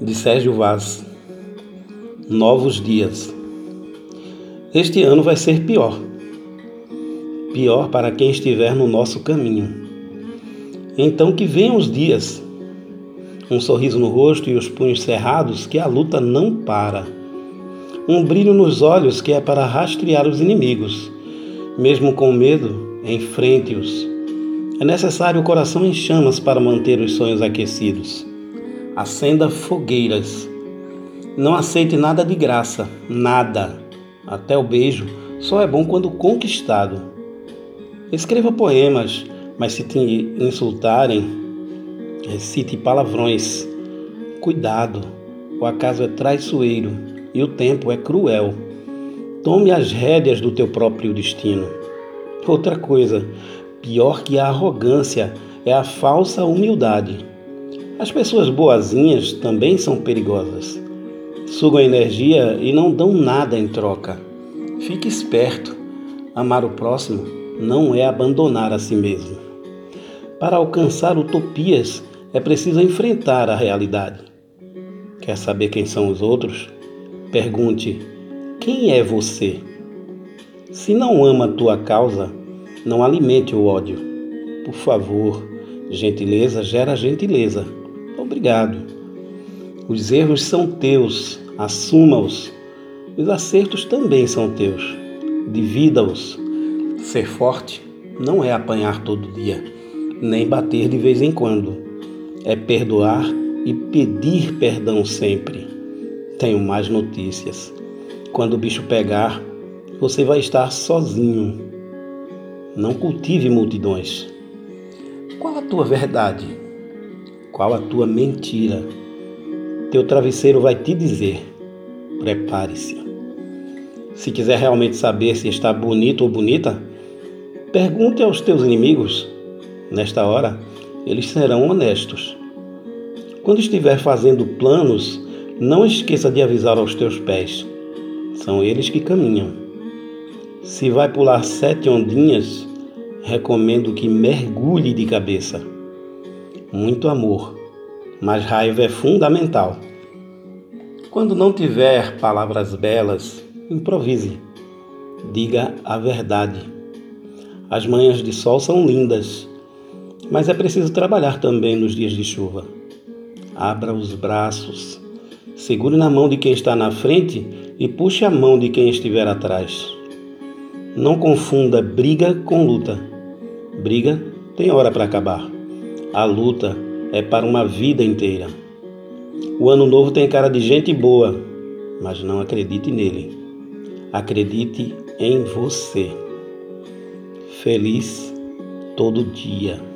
de Sérgio Vaz. Novos dias. Este ano vai ser pior. Pior para quem estiver no nosso caminho. Então que venham os dias. Um sorriso no rosto e os punhos cerrados que a luta não para. Um brilho nos olhos que é para rastrear os inimigos. Mesmo com medo, enfrente-os. É necessário o coração em chamas para manter os sonhos aquecidos acenda fogueiras. Não aceite nada de graça, nada. Até o beijo só é bom quando conquistado. Escreva poemas, mas se te insultarem, recite palavrões. Cuidado, o acaso é traiçoeiro e o tempo é cruel. Tome as rédeas do teu próprio destino. Outra coisa, pior que a arrogância, é a falsa humildade. As pessoas boazinhas também são perigosas. Sugam energia e não dão nada em troca. Fique esperto. Amar o próximo não é abandonar a si mesmo. Para alcançar utopias, é preciso enfrentar a realidade. Quer saber quem são os outros? Pergunte: quem é você? Se não ama a tua causa, não alimente o ódio. Por favor, gentileza gera gentileza. Obrigado. Os erros são teus, assuma-os. Os acertos também são teus. Divida-os. Ser forte não é apanhar todo dia, nem bater de vez em quando. É perdoar e pedir perdão sempre. Tenho mais notícias. Quando o bicho pegar, você vai estar sozinho. Não cultive multidões. Qual a tua verdade? Qual a tua mentira? Teu travesseiro vai te dizer: prepare-se. Se quiser realmente saber se está bonito ou bonita, pergunte aos teus inimigos. Nesta hora, eles serão honestos. Quando estiver fazendo planos, não esqueça de avisar aos teus pés. São eles que caminham. Se vai pular sete ondinhas, recomendo que mergulhe de cabeça muito amor, mas raiva é fundamental. Quando não tiver palavras belas, improvise. Diga a verdade. As manhãs de sol são lindas, mas é preciso trabalhar também nos dias de chuva. Abra os braços, segure na mão de quem está na frente e puxe a mão de quem estiver atrás. Não confunda briga com luta. Briga tem hora para acabar. A luta é para uma vida inteira. O ano novo tem cara de gente boa, mas não acredite nele. Acredite em você. Feliz todo dia.